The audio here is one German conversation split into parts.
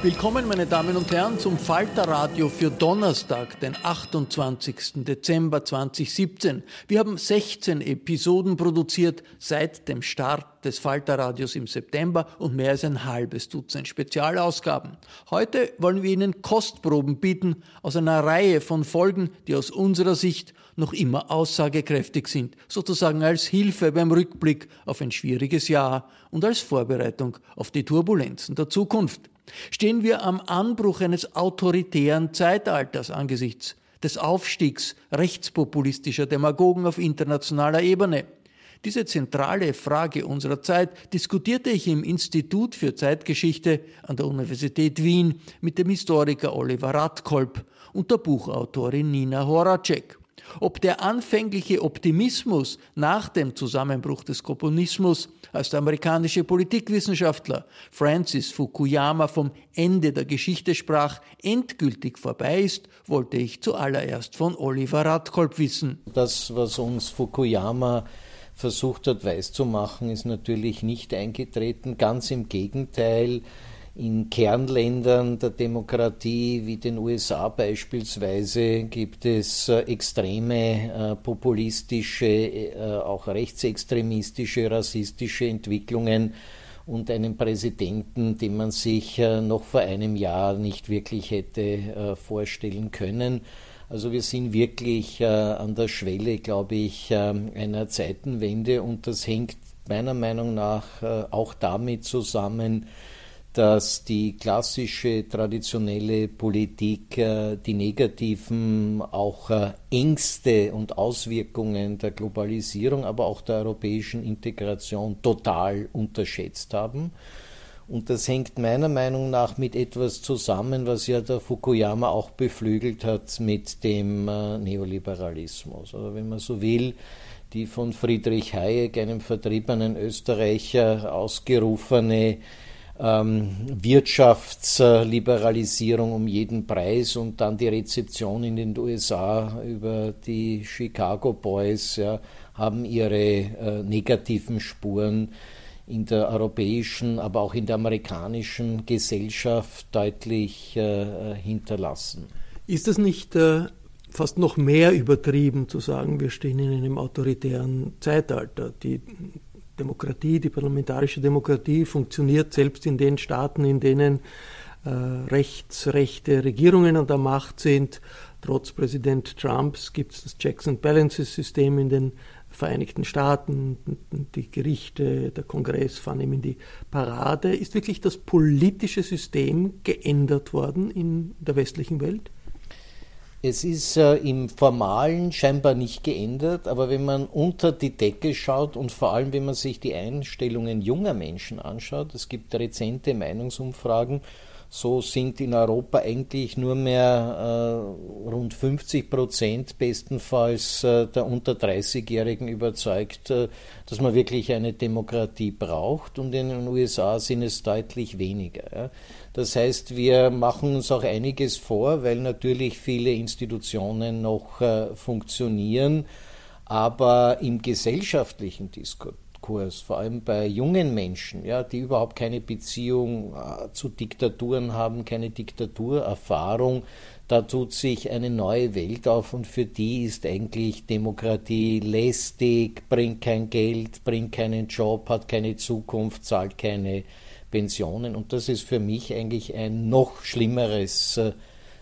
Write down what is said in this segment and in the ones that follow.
Willkommen, meine Damen und Herren, zum Falterradio für Donnerstag, den 28. Dezember 2017. Wir haben 16 Episoden produziert seit dem Start des Falterradios im September und mehr als ein halbes Dutzend Spezialausgaben. Heute wollen wir Ihnen Kostproben bieten aus einer Reihe von Folgen, die aus unserer Sicht noch immer aussagekräftig sind, sozusagen als Hilfe beim Rückblick auf ein schwieriges Jahr und als Vorbereitung auf die Turbulenzen der Zukunft. Stehen wir am Anbruch eines autoritären Zeitalters angesichts des Aufstiegs rechtspopulistischer Demagogen auf internationaler Ebene? Diese zentrale Frage unserer Zeit diskutierte ich im Institut für Zeitgeschichte an der Universität Wien mit dem Historiker Oliver Radkolb und der Buchautorin Nina Horacek. Ob der anfängliche Optimismus nach dem Zusammenbruch des Kommunismus, als der amerikanische Politikwissenschaftler Francis Fukuyama vom Ende der Geschichte sprach, endgültig vorbei ist, wollte ich zuallererst von Oliver Radkolb wissen. Das, was uns Fukuyama versucht hat weiszumachen, ist natürlich nicht eingetreten. Ganz im Gegenteil in Kernländern der Demokratie wie den USA beispielsweise gibt es äh, extreme äh, populistische, äh, auch rechtsextremistische, rassistische Entwicklungen und einen Präsidenten, den man sich noch vor einem Jahr nicht wirklich hätte vorstellen können. Also wir sind wirklich an der Schwelle, glaube ich, einer Zeitenwende und das hängt meiner Meinung nach auch damit zusammen, dass die klassische traditionelle Politik äh, die negativen auch äh, Ängste und Auswirkungen der Globalisierung, aber auch der europäischen Integration total unterschätzt haben. Und das hängt meiner Meinung nach mit etwas zusammen, was ja der Fukuyama auch beflügelt hat mit dem äh, Neoliberalismus. Oder wenn man so will, die von Friedrich Hayek, einem vertriebenen Österreicher, ausgerufene ähm, Wirtschaftsliberalisierung um jeden Preis und dann die Rezeption in den USA über die Chicago Boys ja, haben ihre äh, negativen Spuren in der europäischen, aber auch in der amerikanischen Gesellschaft deutlich äh, hinterlassen. Ist es nicht äh, fast noch mehr übertrieben zu sagen, wir stehen in einem autoritären Zeitalter? Die Demokratie, die parlamentarische Demokratie funktioniert selbst in den Staaten, in denen äh, rechtsrechte Regierungen an der Macht sind. Trotz Präsident Trumps gibt es das Checks and Balances System in den Vereinigten Staaten. Die Gerichte, der Kongress fahren ihm in die Parade. Ist wirklich das politische System geändert worden in der westlichen Welt? Es ist äh, im Formalen scheinbar nicht geändert, aber wenn man unter die Decke schaut und vor allem wenn man sich die Einstellungen junger Menschen anschaut, es gibt rezente Meinungsumfragen, so sind in Europa eigentlich nur mehr äh, rund 50 Prozent bestenfalls äh, der unter 30-Jährigen überzeugt, äh, dass man wirklich eine Demokratie braucht und in den USA sind es deutlich weniger. Ja. Das heißt, wir machen uns auch einiges vor, weil natürlich viele Institutionen noch äh, funktionieren, aber im gesellschaftlichen Diskurs, vor allem bei jungen Menschen, ja, die überhaupt keine Beziehung äh, zu Diktaturen haben, keine Diktaturerfahrung, da tut sich eine neue Welt auf und für die ist eigentlich Demokratie lästig, bringt kein Geld, bringt keinen Job, hat keine Zukunft, zahlt keine Pensionen. Und das ist für mich eigentlich ein noch schlimmeres äh,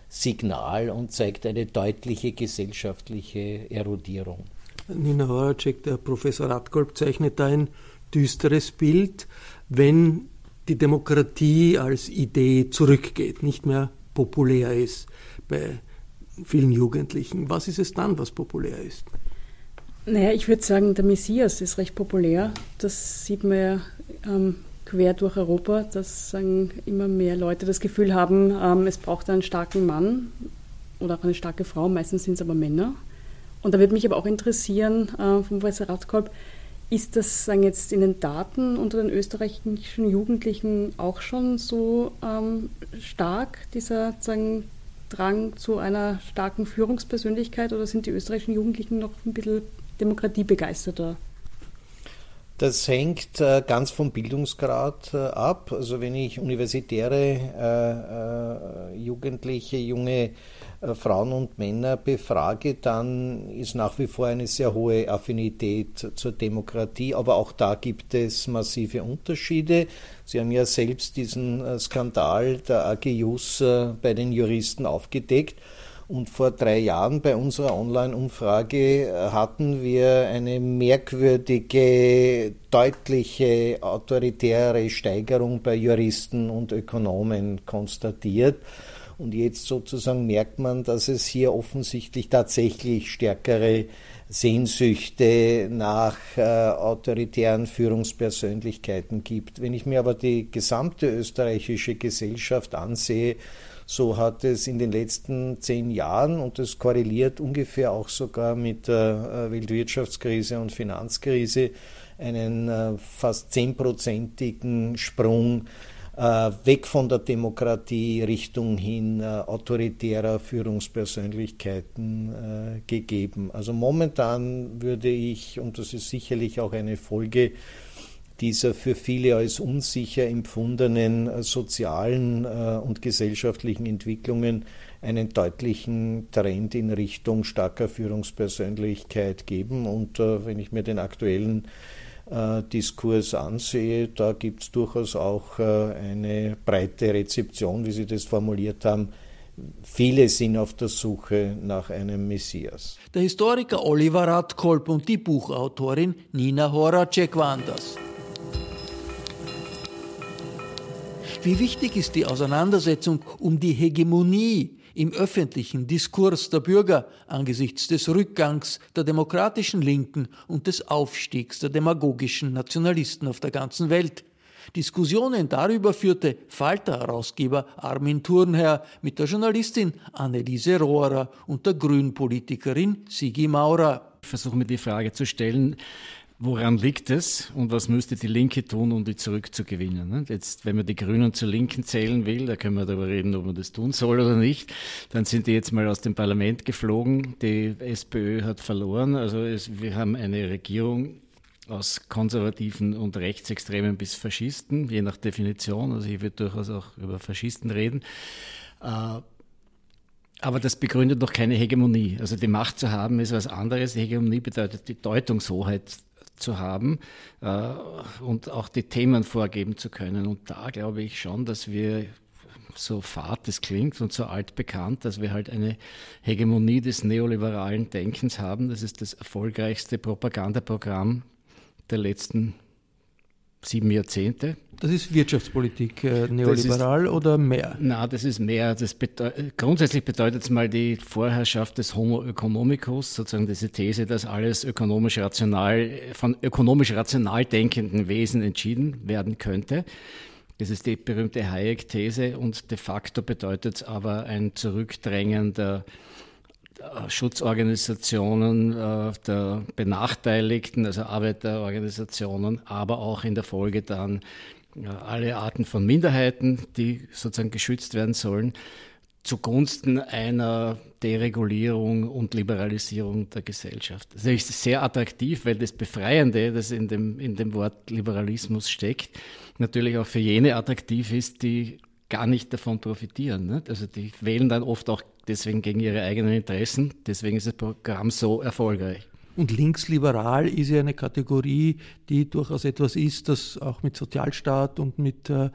Signal und zeigt eine deutliche gesellschaftliche Erodierung. Nina Horacek, der Professor Radkolb, zeichnet da ein düsteres Bild, wenn die Demokratie als Idee zurückgeht, nicht mehr populär ist bei vielen Jugendlichen. Was ist es dann, was populär ist? Naja, ich würde sagen, der Messias ist recht populär. Das sieht man ja ähm, quer durch Europa, dass sagen, immer mehr Leute das Gefühl haben, ähm, es braucht einen starken Mann oder auch eine starke Frau, meistens sind es aber Männer. Und da würde mich aber auch interessieren, äh, vom Professor Radkolb, ist das sagen jetzt in den Daten unter den österreichischen Jugendlichen auch schon so ähm, stark, dieser sagen, Drang zu einer starken Führungspersönlichkeit, oder sind die österreichischen Jugendlichen noch ein bisschen demokratiebegeisterter? Das hängt äh, ganz vom Bildungsgrad äh, ab. Also wenn ich universitäre äh, Jugendliche, junge Frauen und Männer befrage, dann ist nach wie vor eine sehr hohe Affinität zur Demokratie. Aber auch da gibt es massive Unterschiede. Sie haben ja selbst diesen Skandal der AGUs bei den Juristen aufgedeckt. Und vor drei Jahren bei unserer Online-Umfrage äh, hatten wir eine merkwürdige, deutliche, autoritäre Steigerung bei Juristen und Ökonomen konstatiert. Und jetzt sozusagen merkt man, dass es hier offensichtlich tatsächlich stärkere Sehnsüchte nach äh, autoritären Führungspersönlichkeiten gibt. Wenn ich mir aber die gesamte österreichische Gesellschaft ansehe, so hat es in den letzten zehn Jahren, und das korreliert ungefähr auch sogar mit der äh, Weltwirtschaftskrise und Finanzkrise, einen äh, fast zehnprozentigen Sprung äh, weg von der Demokratie Richtung hin autoritärer Führungspersönlichkeiten gegeben. Also momentan würde ich, und das ist sicherlich auch eine Folge dieser für viele als unsicher empfundenen äh, sozialen äh, und gesellschaftlichen Entwicklungen einen deutlichen Trend in Richtung starker Führungspersönlichkeit geben. Und äh, wenn ich mir den aktuellen Diskurs ansehe, da gibt es durchaus auch eine breite Rezeption, wie Sie das formuliert haben. Viele sind auf der Suche nach einem Messias. Der Historiker Oliver Radkolb und die Buchautorin Nina Horacek waren das. Wie wichtig ist die Auseinandersetzung um die Hegemonie im öffentlichen Diskurs der Bürger angesichts des Rückgangs der demokratischen Linken und des Aufstiegs der demagogischen Nationalisten auf der ganzen Welt. Diskussionen darüber führte Falter-Herausgeber Armin Thurnherr mit der Journalistin Anneliese Rohrer und der Grünpolitikerin Sigi Maurer. Ich versuche mir die Frage zu stellen, Woran liegt es und was müsste die Linke tun, um die zurückzugewinnen? Ne? Jetzt, wenn man die Grünen zur Linken zählen will, da können wir darüber reden, ob man das tun soll oder nicht, dann sind die jetzt mal aus dem Parlament geflogen. Die SPÖ hat verloren. Also es, wir haben eine Regierung aus Konservativen und Rechtsextremen bis Faschisten, je nach Definition. Also ich würde durchaus auch über Faschisten reden. Äh, aber das begründet noch keine Hegemonie. Also die Macht zu haben ist was anderes. Die Hegemonie bedeutet die Deutungshoheit zu haben äh, und auch die Themen vorgeben zu können. Und da glaube ich schon, dass wir so fad es klingt und so altbekannt, dass wir halt eine Hegemonie des neoliberalen Denkens haben. Das ist das erfolgreichste Propagandaprogramm der letzten sieben Jahrzehnte. Das ist Wirtschaftspolitik äh, neoliberal ist, oder mehr? Na, das ist mehr. Das bedeu grundsätzlich bedeutet es mal die Vorherrschaft des Homo economicus, sozusagen diese These, dass alles ökonomisch rational, von ökonomisch rational denkenden Wesen entschieden werden könnte. Das ist die berühmte Hayek-These und de facto bedeutet es aber ein Zurückdrängen der Schutzorganisationen äh, der Benachteiligten, also Arbeiterorganisationen, aber auch in der Folge dann alle Arten von Minderheiten, die sozusagen geschützt werden sollen, zugunsten einer Deregulierung und Liberalisierung der Gesellschaft. Das ist sehr attraktiv, weil das Befreiende, das in dem, in dem Wort Liberalismus steckt, natürlich auch für jene attraktiv ist, die gar nicht davon profitieren. Nicht? Also die wählen dann oft auch deswegen gegen ihre eigenen Interessen. Deswegen ist das Programm so erfolgreich. Und linksliberal ist ja eine Kategorie, die durchaus etwas ist, das auch mit Sozialstaat und mit äh,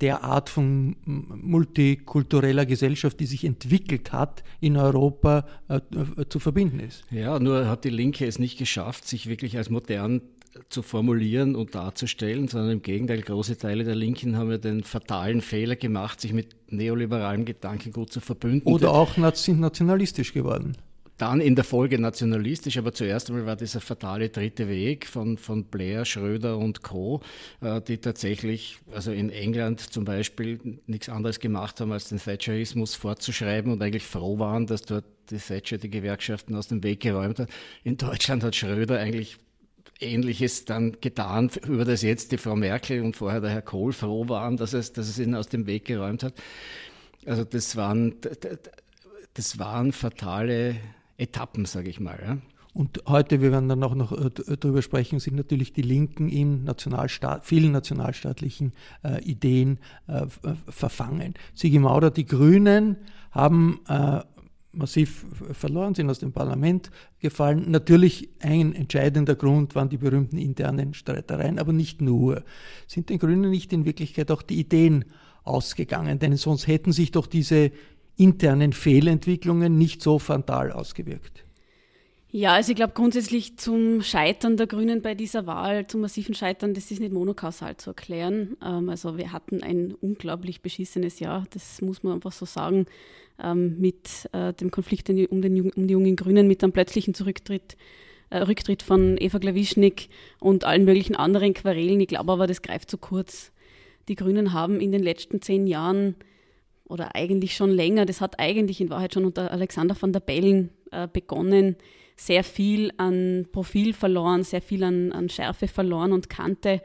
der Art von multikultureller Gesellschaft, die sich entwickelt hat, in Europa äh, zu verbinden ist. Ja, nur hat die Linke es nicht geschafft, sich wirklich als modern zu formulieren und darzustellen, sondern im Gegenteil, große Teile der Linken haben ja den fatalen Fehler gemacht, sich mit neoliberalem Gedankengut zu verbünden. Oder auch sind nationalistisch geworden. Dann in der Folge nationalistisch, aber zuerst einmal war dieser fatale dritte Weg von, von Blair, Schröder und Co., äh, die tatsächlich, also in England zum Beispiel, nichts anderes gemacht haben, als den Thatcherismus fortzuschreiben und eigentlich froh waren, dass dort die Thatcher die Gewerkschaften aus dem Weg geräumt hat. In Deutschland hat Schröder eigentlich Ähnliches dann getan, über das jetzt die Frau Merkel und vorher der Herr Kohl froh waren, dass es, dass es ihnen aus dem Weg geräumt hat. Also das waren, das waren fatale Etappen, sage ich mal. Ja. Und heute, wir werden dann auch noch äh, darüber sprechen, sind natürlich die Linken in Nationalstaat, vielen nationalstaatlichen äh, Ideen äh, verfangen. Sigi Maurer, die Grünen haben äh, massiv verloren, sind aus dem Parlament gefallen. Natürlich ein entscheidender Grund waren die berühmten internen Streitereien, aber nicht nur. Sind den Grünen nicht in Wirklichkeit auch die Ideen ausgegangen? Denn sonst hätten sich doch diese internen Fehlentwicklungen nicht so fatal ausgewirkt. Ja, also ich glaube grundsätzlich zum Scheitern der Grünen bei dieser Wahl, zum massiven Scheitern, das ist nicht monokausal zu erklären. Ähm, also wir hatten ein unglaublich beschissenes Jahr, das muss man einfach so sagen, ähm, mit äh, dem Konflikt um, den, um die jungen Grünen, mit einem plötzlichen Zurücktritt, äh, Rücktritt von Eva Klawischnik und allen möglichen anderen Querelen. Ich glaube aber, das greift zu kurz. Die Grünen haben in den letzten zehn Jahren oder eigentlich schon länger, das hat eigentlich in Wahrheit schon unter Alexander van der Bellen äh, begonnen, sehr viel an Profil verloren, sehr viel an, an Schärfe verloren und Kante.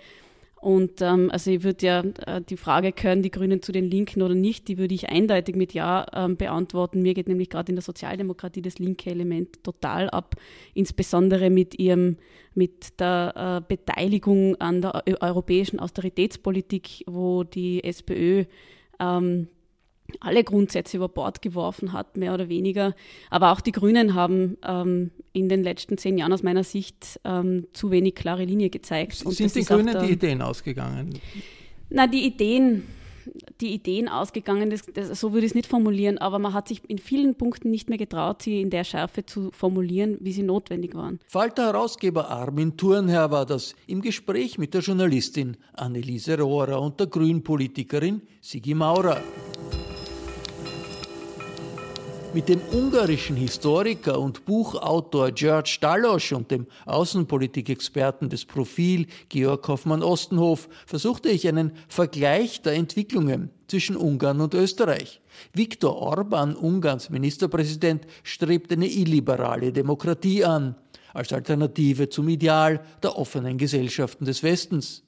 Und ähm, also ich würde ja äh, die Frage, gehören die Grünen zu den Linken oder nicht, die würde ich eindeutig mit Ja ähm, beantworten. Mir geht nämlich gerade in der Sozialdemokratie das linke Element total ab, insbesondere mit ihrem, mit der äh, Beteiligung an der europäischen Austeritätspolitik, wo die SPÖ ähm, alle Grundsätze über Bord geworfen hat, mehr oder weniger. Aber auch die Grünen haben ähm, in den letzten zehn Jahren aus meiner Sicht ähm, zu wenig klare Linie gezeigt. Und Sind den Grünen die Ideen ausgegangen? Na, die Ideen, die Ideen ausgegangen, das, das, so würde ich es nicht formulieren, aber man hat sich in vielen Punkten nicht mehr getraut, sie in der Schärfe zu formulieren, wie sie notwendig waren. Falter-Herausgeber Armin Thurnherr war das im Gespräch mit der Journalistin Anneliese Rohrer und der Grünpolitikerin Sigi Maurer. Mit dem ungarischen Historiker und Buchautor George Dallos und dem Außenpolitikexperten des Profil Georg Hoffmann-Ostenhof versuchte ich einen Vergleich der Entwicklungen zwischen Ungarn und Österreich. Viktor Orban, Ungarns Ministerpräsident, strebt eine illiberale Demokratie an, als Alternative zum Ideal der offenen Gesellschaften des Westens.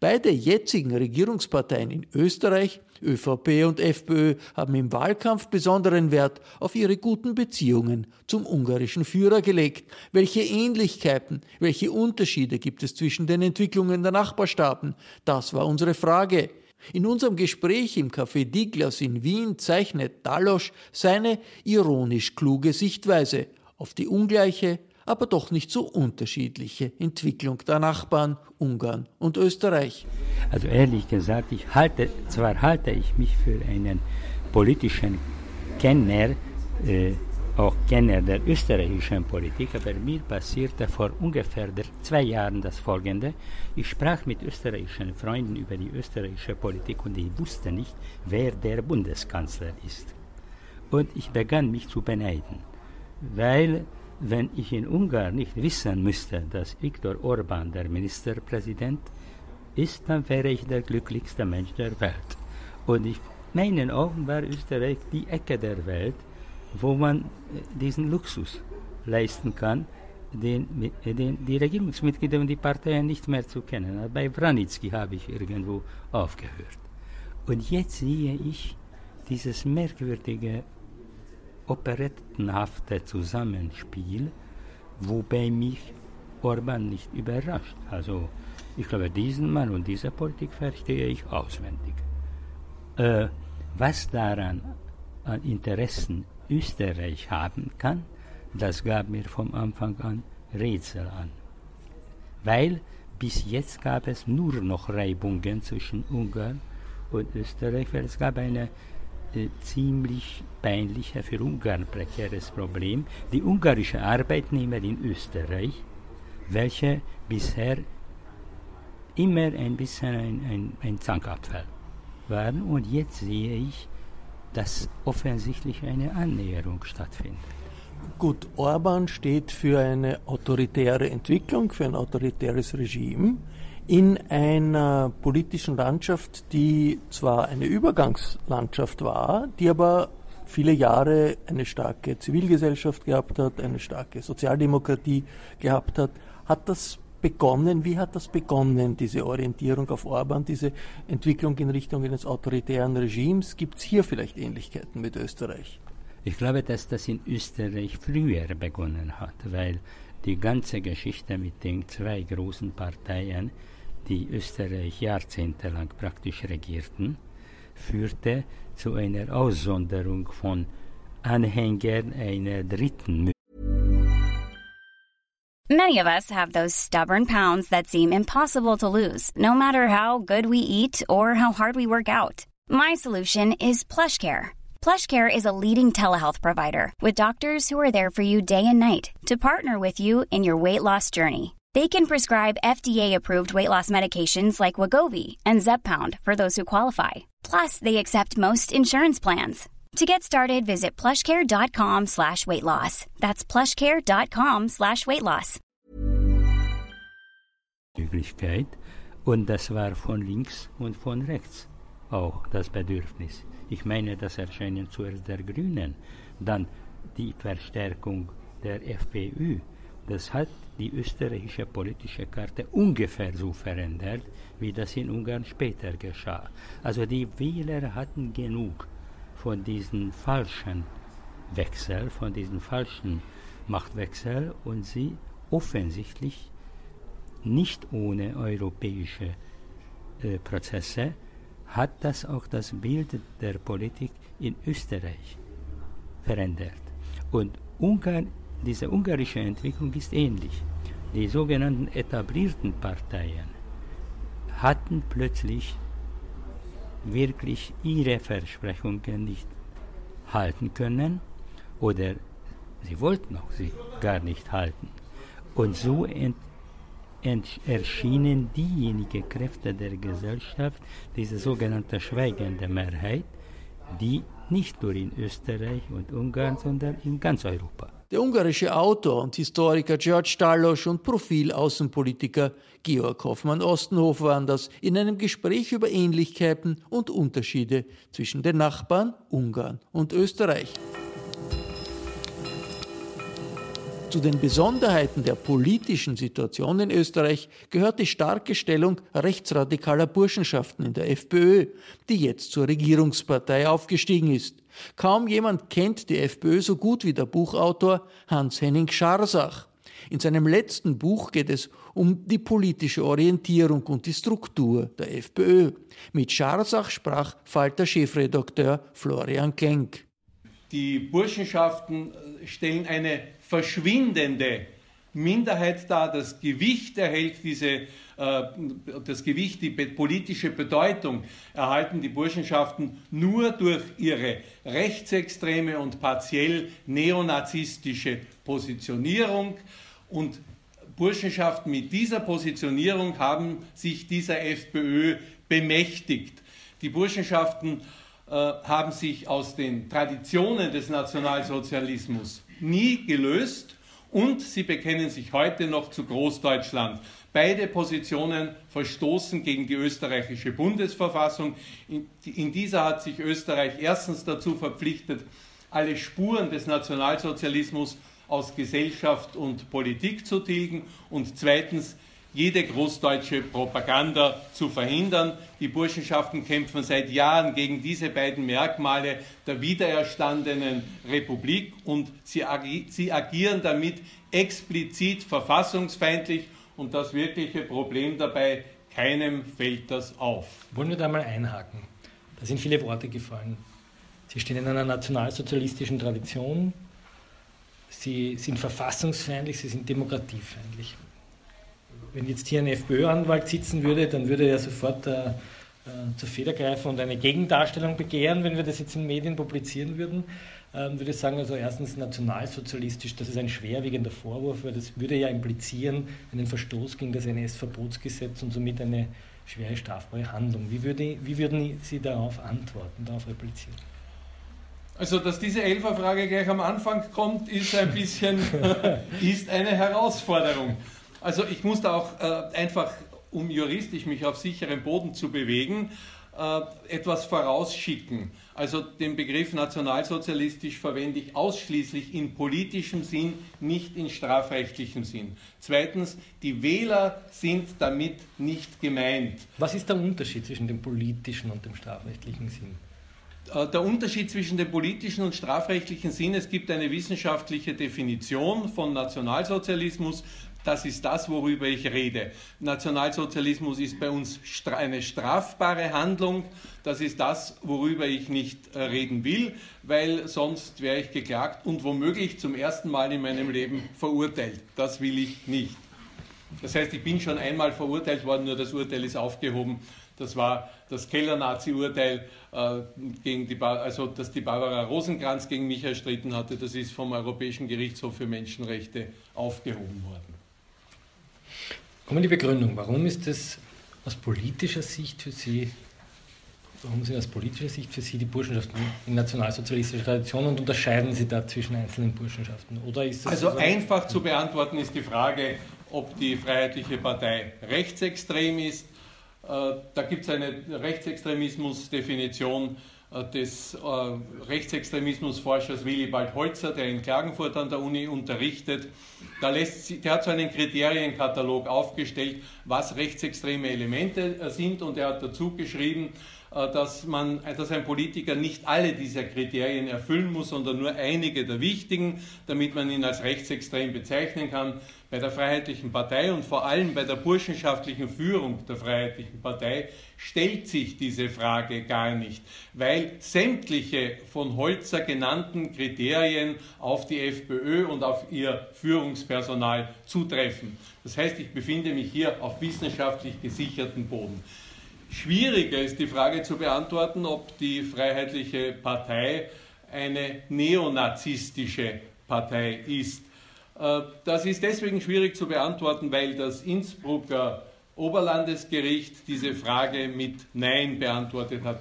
Beide jetzigen Regierungsparteien in Österreich, ÖVP und FPÖ, haben im Wahlkampf besonderen Wert auf ihre guten Beziehungen zum ungarischen Führer gelegt. Welche Ähnlichkeiten, welche Unterschiede gibt es zwischen den Entwicklungen der Nachbarstaaten? Das war unsere Frage. In unserem Gespräch im Café Diglas in Wien zeichnet Dalosch seine ironisch kluge Sichtweise auf die ungleiche, aber doch nicht so unterschiedliche Entwicklung der Nachbarn Ungarn und Österreich. Also ehrlich gesagt, ich halte, zwar halte ich mich für einen politischen Kenner, äh, auch Kenner der österreichischen Politik, aber mir passierte vor ungefähr zwei Jahren das Folgende. Ich sprach mit österreichischen Freunden über die österreichische Politik und ich wusste nicht, wer der Bundeskanzler ist. Und ich begann mich zu beneiden, weil wenn ich in Ungarn nicht wissen müsste, dass Viktor Orban der Ministerpräsident ist, dann wäre ich der glücklichste Mensch der Welt. Und in meinen Augen war Österreich die Ecke der Welt, wo man äh, diesen Luxus leisten kann, den, äh, den die Regierungsmitglieder und die Parteien nicht mehr zu kennen. Bei Branitzky habe ich irgendwo aufgehört. Und jetzt sehe ich dieses merkwürdige, operettenhafte Zusammenspiel, wobei mich Orban nicht überrascht. Also ich glaube, diesen Mann und diese Politik verstehe ich auswendig. Äh, was daran an Interessen Österreich haben kann, das gab mir vom Anfang an Rätsel an. Weil bis jetzt gab es nur noch Reibungen zwischen Ungarn und Österreich, weil es gab eine ziemlich peinliche, für Ungarn prekäres Problem. Die ungarische Arbeitnehmer in Österreich, welche bisher immer ein bisschen ein, ein, ein Zankapfel waren. Und jetzt sehe ich, dass offensichtlich eine Annäherung stattfindet. Gut, Orban steht für eine autoritäre Entwicklung, für ein autoritäres Regime in einer politischen Landschaft, die zwar eine Übergangslandschaft war, die aber viele Jahre eine starke Zivilgesellschaft gehabt hat, eine starke Sozialdemokratie gehabt hat. Hat das begonnen? Wie hat das begonnen, diese Orientierung auf Orban, diese Entwicklung in Richtung eines autoritären Regimes? Gibt es hier vielleicht Ähnlichkeiten mit Österreich? Ich glaube, dass das in Österreich früher begonnen hat, weil die ganze Geschichte mit den zwei großen Parteien, die Österreich jahrzehntelang praktisch regierten, führte zu einer Aussonderung von Anhängern einer dritten Many of us have those stubborn pounds that seem impossible to lose, no matter how good we eat or how hard we work out. My solution is PlushCare. PlushCare is a leading telehealth provider with doctors who are there for you day and night to partner with you in your weight loss journey. They can prescribe FDA-approved weight loss medications like Wagovi and Zepbound for those who qualify. Plus, they accept most insurance plans. To get started, visit plushcare.com slash weight loss. That's plushcare.com slash weight loss. Möglichkeit. Und das war von links und von rechts auch das Bedürfnis. Ich meine, das Erscheinen zuerst der Grünen, dann die Verstärkung der FPÖ. Das hat die österreichische politische Karte ungefähr so verändert, wie das in Ungarn später geschah. Also die Wähler hatten genug von diesem falschen Wechsel, von diesem falschen Machtwechsel und sie offensichtlich nicht ohne europäische äh, Prozesse hat das auch das Bild der Politik in Österreich verändert. Und Ungarn, diese ungarische Entwicklung ist ähnlich. Die sogenannten etablierten Parteien hatten plötzlich wirklich ihre Versprechungen nicht halten können oder sie wollten auch sie gar nicht halten. Und so ent, ent, erschienen diejenigen Kräfte der Gesellschaft, diese sogenannte schweigende Mehrheit, die nicht nur in Österreich und Ungarn, sondern in ganz Europa der ungarische Autor und Historiker George Dallosch und Profilaußenpolitiker Georg Hoffmann-Ostenhof waren das in einem Gespräch über Ähnlichkeiten und Unterschiede zwischen den Nachbarn Ungarn und Österreich. Zu den Besonderheiten der politischen Situation in Österreich gehört die starke Stellung rechtsradikaler Burschenschaften in der FPÖ, die jetzt zur Regierungspartei aufgestiegen ist. Kaum jemand kennt die FPÖ so gut wie der Buchautor Hans-Henning Scharsach. In seinem letzten Buch geht es um die politische Orientierung und die Struktur der FPÖ. Mit Scharsach sprach Falter-Chefredakteur Florian Klenk. Die Burschenschaften stellen eine verschwindende Minderheit dar. Das Gewicht erhält diese, äh, das Gewicht, die politische Bedeutung erhalten die Burschenschaften nur durch ihre rechtsextreme und partiell neonazistische Positionierung. Und Burschenschaften mit dieser Positionierung haben sich dieser FPÖ bemächtigt. Die Burschenschaften äh, haben sich aus den Traditionen des Nationalsozialismus nie gelöst und sie bekennen sich heute noch zu Großdeutschland. Beide Positionen verstoßen gegen die österreichische Bundesverfassung. In, in dieser hat sich Österreich erstens dazu verpflichtet, alle Spuren des Nationalsozialismus aus Gesellschaft und Politik zu tilgen und zweitens jede großdeutsche Propaganda zu verhindern. Die Burschenschaften kämpfen seit Jahren gegen diese beiden Merkmale der wiedererstandenen Republik und sie, agi sie agieren damit explizit verfassungsfeindlich und das wirkliche Problem dabei, keinem fällt das auf. Wollen wir da mal einhaken? Da sind viele Worte gefallen. Sie stehen in einer nationalsozialistischen Tradition, sie sind verfassungsfeindlich, sie sind demokratiefeindlich. Wenn jetzt hier ein FPÖ-Anwalt sitzen würde, dann würde er sofort äh, äh, zur Feder greifen und eine Gegendarstellung begehren, wenn wir das jetzt in Medien publizieren würden. Ähm, würde ich sagen, also erstens nationalsozialistisch, das ist ein schwerwiegender Vorwurf, weil das würde ja implizieren einen Verstoß gegen das NS-Verbotsgesetz und somit eine schwere strafbare Handlung. Wie, würde, wie würden Sie darauf antworten, darauf replizieren? Also, dass diese Elferfrage gleich am Anfang kommt, ist ein bisschen ist eine Herausforderung. Also, ich muss da auch äh, einfach, um juristisch mich auf sicherem Boden zu bewegen, äh, etwas vorausschicken. Also den Begriff nationalsozialistisch verwende ich ausschließlich in politischem Sinn, nicht in strafrechtlichem Sinn. Zweitens, die Wähler sind damit nicht gemeint. Was ist der Unterschied zwischen dem politischen und dem strafrechtlichen Sinn? Äh, der Unterschied zwischen dem politischen und strafrechtlichen Sinn, es gibt eine wissenschaftliche Definition von Nationalsozialismus. Das ist das, worüber ich rede. Nationalsozialismus ist bei uns eine strafbare Handlung. Das ist das, worüber ich nicht äh, reden will, weil sonst wäre ich geklagt und womöglich zum ersten Mal in meinem Leben verurteilt. Das will ich nicht. Das heißt, ich bin schon einmal verurteilt worden, nur das Urteil ist aufgehoben. Das war das Keller-Nazi-Urteil, äh, also dass die Barbara Rosenkranz gegen mich erstritten hatte. Das ist vom Europäischen Gerichtshof für Menschenrechte aufgehoben worden. Kommen die Begründung. Warum ist das aus politischer Sicht für Sie, warum sind aus politischer Sicht für Sie die Burschenschaften in nationalsozialistischer Tradition und unterscheiden Sie da zwischen einzelnen Burschenschaften? Oder ist das also so einfach zu beantworten ist die Frage, ob die Freiheitliche Partei rechtsextrem ist äh, da gibt es eine Rechtsextremismusdefinition des äh, Rechtsextremismusforschers Willibald Holzer, der in Klagenfurt an der Uni unterrichtet. Da lässt, der hat so einen Kriterienkatalog aufgestellt, was rechtsextreme Elemente sind und er hat dazu geschrieben, dass, man, dass ein Politiker nicht alle dieser Kriterien erfüllen muss, sondern nur einige der wichtigen, damit man ihn als rechtsextrem bezeichnen kann bei der Freiheitlichen Partei und vor allem bei der burschenschaftlichen Führung der Freiheitlichen Partei stellt sich diese Frage gar nicht, weil sämtliche von Holzer genannten Kriterien auf die FPÖ und auf ihr Führungspersonal zutreffen. Das heißt, ich befinde mich hier auf wissenschaftlich gesicherten Boden. Schwieriger ist die Frage zu beantworten, ob die Freiheitliche Partei eine neonazistische Partei ist. Äh, das ist deswegen schwierig zu beantworten, weil das Innsbrucker Oberlandesgericht diese Frage mit Nein beantwortet hat.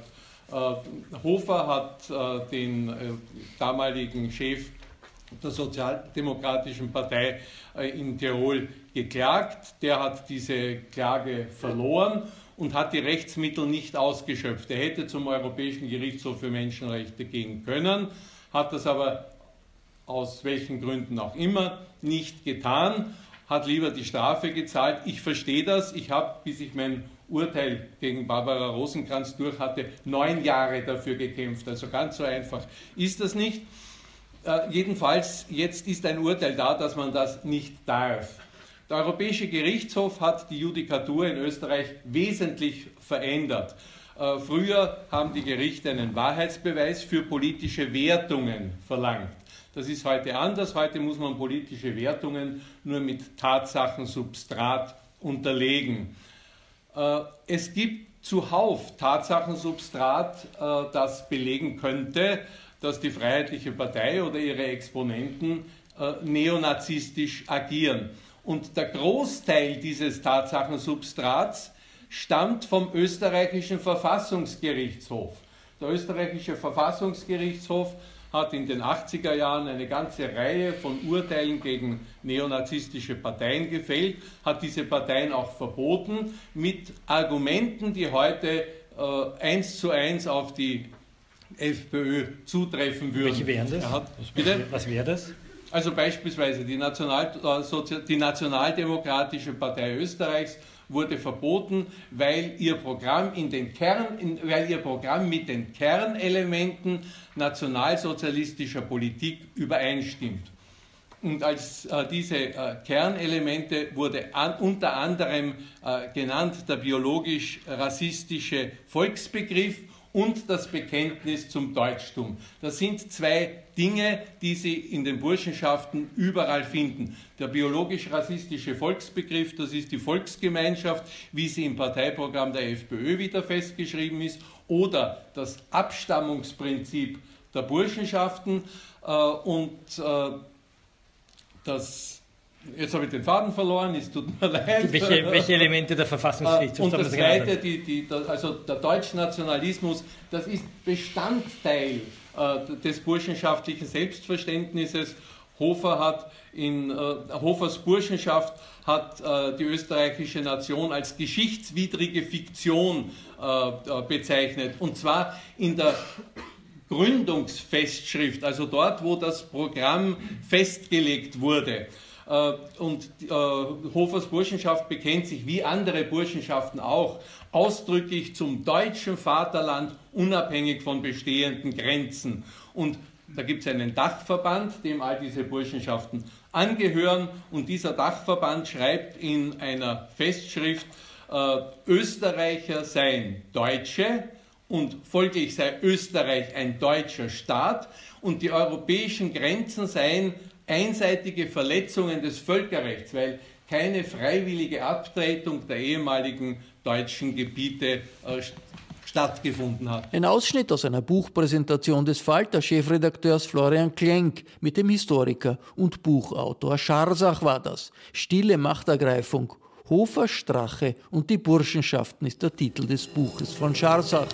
Äh, Hofer hat äh, den damaligen Chef der Sozialdemokratischen Partei in Tirol geklagt. Der hat diese Klage verloren und hat die Rechtsmittel nicht ausgeschöpft. Er hätte zum Europäischen Gerichtshof für Menschenrechte gehen können, hat das aber aus welchen Gründen auch immer, nicht getan, hat lieber die Strafe gezahlt. Ich verstehe das. Ich habe, bis ich mein Urteil gegen Barbara Rosenkranz durch hatte, neun Jahre dafür gekämpft. Also ganz so einfach ist das nicht. Äh, jedenfalls, jetzt ist ein Urteil da, dass man das nicht darf. Der Europäische Gerichtshof hat die Judikatur in Österreich wesentlich verändert. Äh, früher haben die Gerichte einen Wahrheitsbeweis für politische Wertungen verlangt. Das ist heute anders. Heute muss man politische Wertungen nur mit Tatsachensubstrat unterlegen. Äh, es gibt zuhauf Tatsachensubstrat, äh, das belegen könnte, dass die Freiheitliche Partei oder ihre Exponenten äh, neonazistisch agieren. Und der Großteil dieses Tatsachensubstrats stammt vom österreichischen Verfassungsgerichtshof. Der österreichische Verfassungsgerichtshof hat in den 80er Jahren eine ganze Reihe von Urteilen gegen neonazistische Parteien gefällt, hat diese Parteien auch verboten mit Argumenten, die heute äh, eins zu eins auf die FPÖ zutreffen würden. Welche wären das? Hat, was wäre das? Also beispielsweise die, National, äh, die Nationaldemokratische Partei Österreichs wurde verboten, weil ihr Programm, in den Kern, in, weil ihr Programm mit den Kernelementen nationalsozialistischer Politik übereinstimmt. Und als äh, diese äh, Kernelemente wurde an, unter anderem äh, genannt der biologisch-rassistische Volksbegriff und das Bekenntnis zum Deutschtum. Das sind zwei Dinge, die Sie in den Burschenschaften überall finden. Der biologisch-rassistische Volksbegriff, das ist die Volksgemeinschaft, wie sie im Parteiprogramm der FPÖ wieder festgeschrieben ist, oder das Abstammungsprinzip der Burschenschaften äh, und äh, das Jetzt habe ich den Faden verloren, es tut mir leid. Welche, welche Elemente der Verfassungsgerichtshof? Und das Zweite, die, die, also der Deutschnationalismus, das ist Bestandteil äh, des burschenschaftlichen Selbstverständnisses. Hofer hat in äh, Hofers Burschenschaft hat äh, die österreichische Nation als geschichtswidrige Fiktion äh, äh, bezeichnet. Und zwar in der Gründungsfestschrift, also dort, wo das Programm festgelegt wurde. Äh, und äh, Hofers Burschenschaft bekennt sich, wie andere Burschenschaften auch, ausdrücklich zum deutschen Vaterland, unabhängig von bestehenden Grenzen. Und da gibt es einen Dachverband, dem all diese Burschenschaften angehören. Und dieser Dachverband schreibt in einer Festschrift, äh, Österreicher seien Deutsche und folglich sei Österreich ein deutscher Staat und die europäischen Grenzen seien einseitige Verletzungen des Völkerrechts, weil keine freiwillige Abtretung der ehemaligen deutschen Gebiete äh, stattgefunden hat. Ein Ausschnitt aus einer Buchpräsentation des Falter-Chefredakteurs Florian Klenk mit dem Historiker und Buchautor Scharsach war das. Stille Machtergreifung, Hofer Strache und die Burschenschaften ist der Titel des Buches von Scharsach.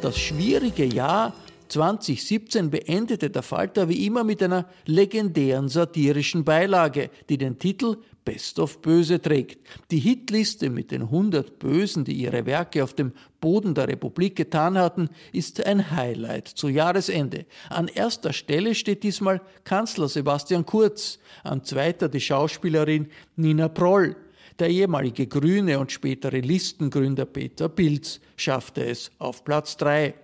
Das schwierige Jahr 2017 beendete der Falter wie immer mit einer legendären satirischen Beilage, die den Titel Best of Böse trägt. Die Hitliste mit den 100 Bösen, die ihre Werke auf dem Boden der Republik getan hatten, ist ein Highlight zu Jahresende. An erster Stelle steht diesmal Kanzler Sebastian Kurz, an zweiter die Schauspielerin Nina Proll. Der ehemalige Grüne und spätere Listengründer Peter Pilz schaffte es auf Platz drei.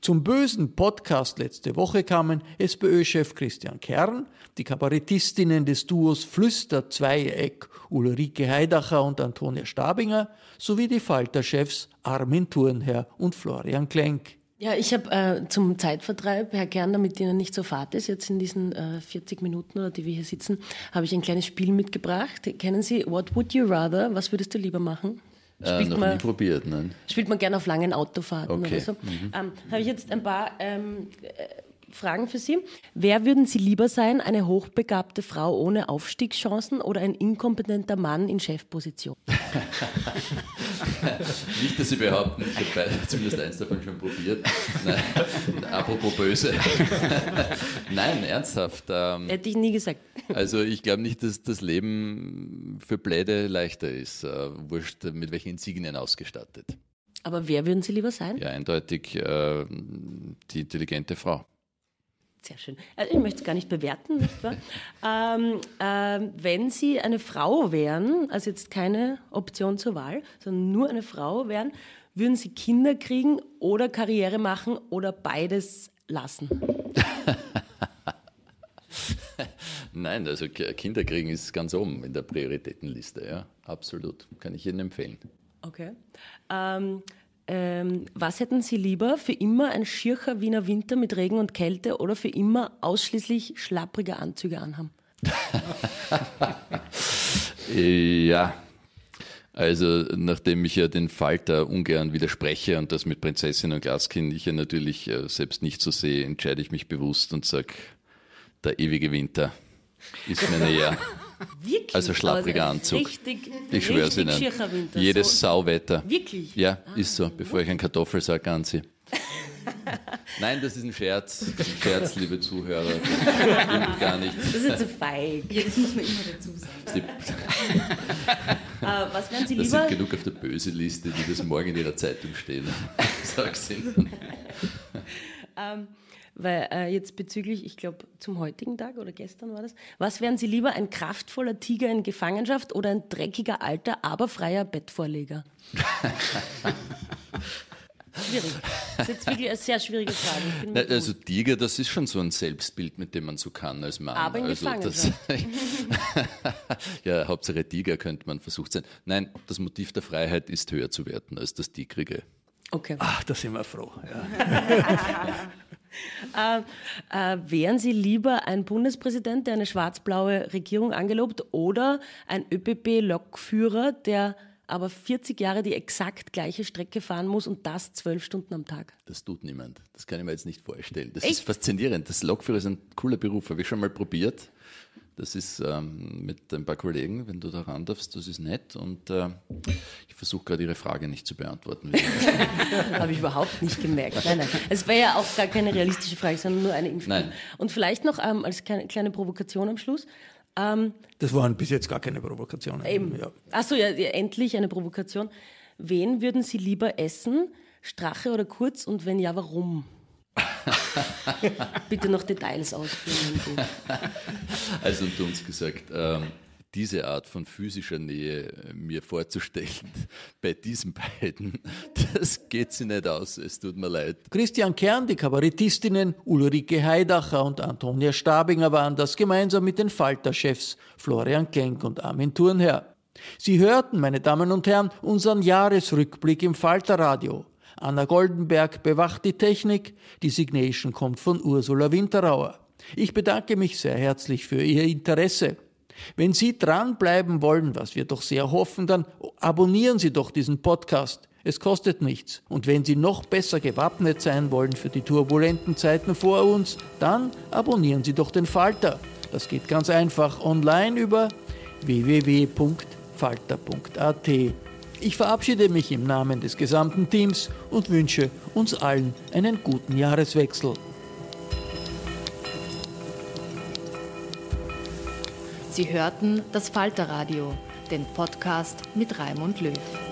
Zum bösen Podcast letzte Woche kamen SPÖ-Chef Christian Kern, die Kabarettistinnen des Duos Flüster Zweieck Ulrike Heidacher und Antonia Stabinger sowie die Falter-Chefs Armin Thurnherr und Florian Klenk. Ja, ich habe äh, zum Zeitvertreib, Herr Kern, damit Ihnen nicht so fad ist, jetzt in diesen äh, 40 Minuten, oder die wir hier sitzen, habe ich ein kleines Spiel mitgebracht. Kennen Sie What Would You Rather? Was würdest du lieber machen? Spielt äh, noch man, nie probiert, nein. Spielt man gerne auf langen Autofahrten okay. oder so. Mhm. Ähm, Habe ich jetzt ein paar ähm, Fragen für Sie. Wer würden Sie lieber sein, eine hochbegabte Frau ohne Aufstiegschancen oder ein inkompetenter Mann in Chefposition? Nicht, dass Sie behaupten, ich habe zumindest eins davon schon probiert. Nein, apropos böse. Nein, ernsthaft. Ähm, Hätte ich nie gesagt. Also ich glaube nicht, dass das Leben für Pläde leichter ist. Äh, wurscht, mit welchen Insignien ausgestattet. Aber wer würden Sie lieber sein? Ja, eindeutig äh, die intelligente Frau. Sehr schön. Also ich möchte es gar nicht bewerten, nicht wahr? ähm, ähm, wenn Sie eine Frau wären, also jetzt keine Option zur Wahl, sondern nur eine Frau wären, würden Sie Kinder kriegen oder Karriere machen oder beides lassen? Nein, also Kinder kriegen ist ganz oben in der Prioritätenliste, ja, absolut. Kann ich Ihnen empfehlen. Okay. Ähm, Ähm, was hätten Sie lieber? Für immer ein schircher Wiener Winter mit Regen und Kälte oder für immer ausschließlich schlapprige Anzüge anhaben? ja, also nachdem ich ja den Falter ungern widerspreche und das mit Prinzessin und Glaskind ich ja natürlich äh, selbst nicht so sehe, entscheide ich mich bewusst und sage, der ewige Winter ist mir näher. Wirklich? Also schlappriger Anzug. Richtig, ich schwöre es Ihnen. Winter. Jedes so. Sauwetter. Wirklich? Ja, ah. ist so, bevor ich einen Kartoffelsack anziehe. Nein, das ist ein Scherz. Ein Scherz, liebe Zuhörer. Das gar nicht. Das ist zu feig. Ja, das muss man immer dazu sagen. uh, was wären Sie das lieber? sind genug auf der Böse-Liste, die das morgen in Ihrer Zeitung stehen. Sag's Ihnen. Um, weil äh, jetzt bezüglich, ich glaube, zum heutigen Tag oder gestern war das, was wären Sie lieber, ein kraftvoller Tiger in Gefangenschaft oder ein dreckiger, alter, aber freier Bettvorleger? Schwierig. Das ist jetzt wirklich eine sehr schwierige Frage. Na, also Tiger, das ist schon so ein Selbstbild, mit dem man so kann als Mann. Aber in also Gefangenschaft. ja, Hauptsache Tiger könnte man versucht sein. Nein, das Motiv der Freiheit ist höher zu werten als das Tigrige. Okay. Ach, da sind wir froh. Ja. Äh, äh, wären Sie lieber ein Bundespräsident, der eine schwarz-blaue Regierung angelobt, oder ein ÖPP-Lokführer, der aber 40 Jahre die exakt gleiche Strecke fahren muss und das zwölf Stunden am Tag? Das tut niemand. Das kann ich mir jetzt nicht vorstellen. Das Echt? ist faszinierend. Das Lokführer ist ein cooler Beruf. Habe ich schon mal probiert. Das ist ähm, mit ein paar Kollegen, wenn du da ran darfst, das ist nett. Und äh, ich versuche gerade Ihre Frage nicht zu beantworten. Habe ich überhaupt nicht gemerkt. Nein, nein. Es wäre ja auch gar keine realistische Frage, sondern nur eine Impfung. Und vielleicht noch ähm, als kleine, kleine Provokation am Schluss. Ähm, das waren bis jetzt gar keine Provokationen. Eben. Ja. Achso, ja, endlich eine Provokation. Wen würden Sie lieber essen? Strache oder Kurz? Und wenn ja, warum? Bitte noch Details ausführen. Also unter uns gesagt, ähm, diese Art von physischer Nähe äh, mir vorzustellen, bei diesen beiden, das geht sie nicht aus, es tut mir leid. Christian Kern, die Kabarettistinnen Ulrike Heidacher und Antonia Stabinger waren das gemeinsam mit den Falter-Chefs Florian Klenk und Armin Thurnherr. Sie hörten, meine Damen und Herren, unseren Jahresrückblick im Falterradio. Anna Goldenberg bewacht die Technik, die Signation kommt von Ursula Winterauer. Ich bedanke mich sehr herzlich für Ihr Interesse. Wenn Sie dranbleiben wollen, was wir doch sehr hoffen, dann abonnieren Sie doch diesen Podcast. Es kostet nichts. Und wenn Sie noch besser gewappnet sein wollen für die turbulenten Zeiten vor uns, dann abonnieren Sie doch den Falter. Das geht ganz einfach online über www.falter.at. Ich verabschiede mich im Namen des gesamten Teams und wünsche uns allen einen guten Jahreswechsel. Sie hörten das Falterradio, den Podcast mit Raimund Löw.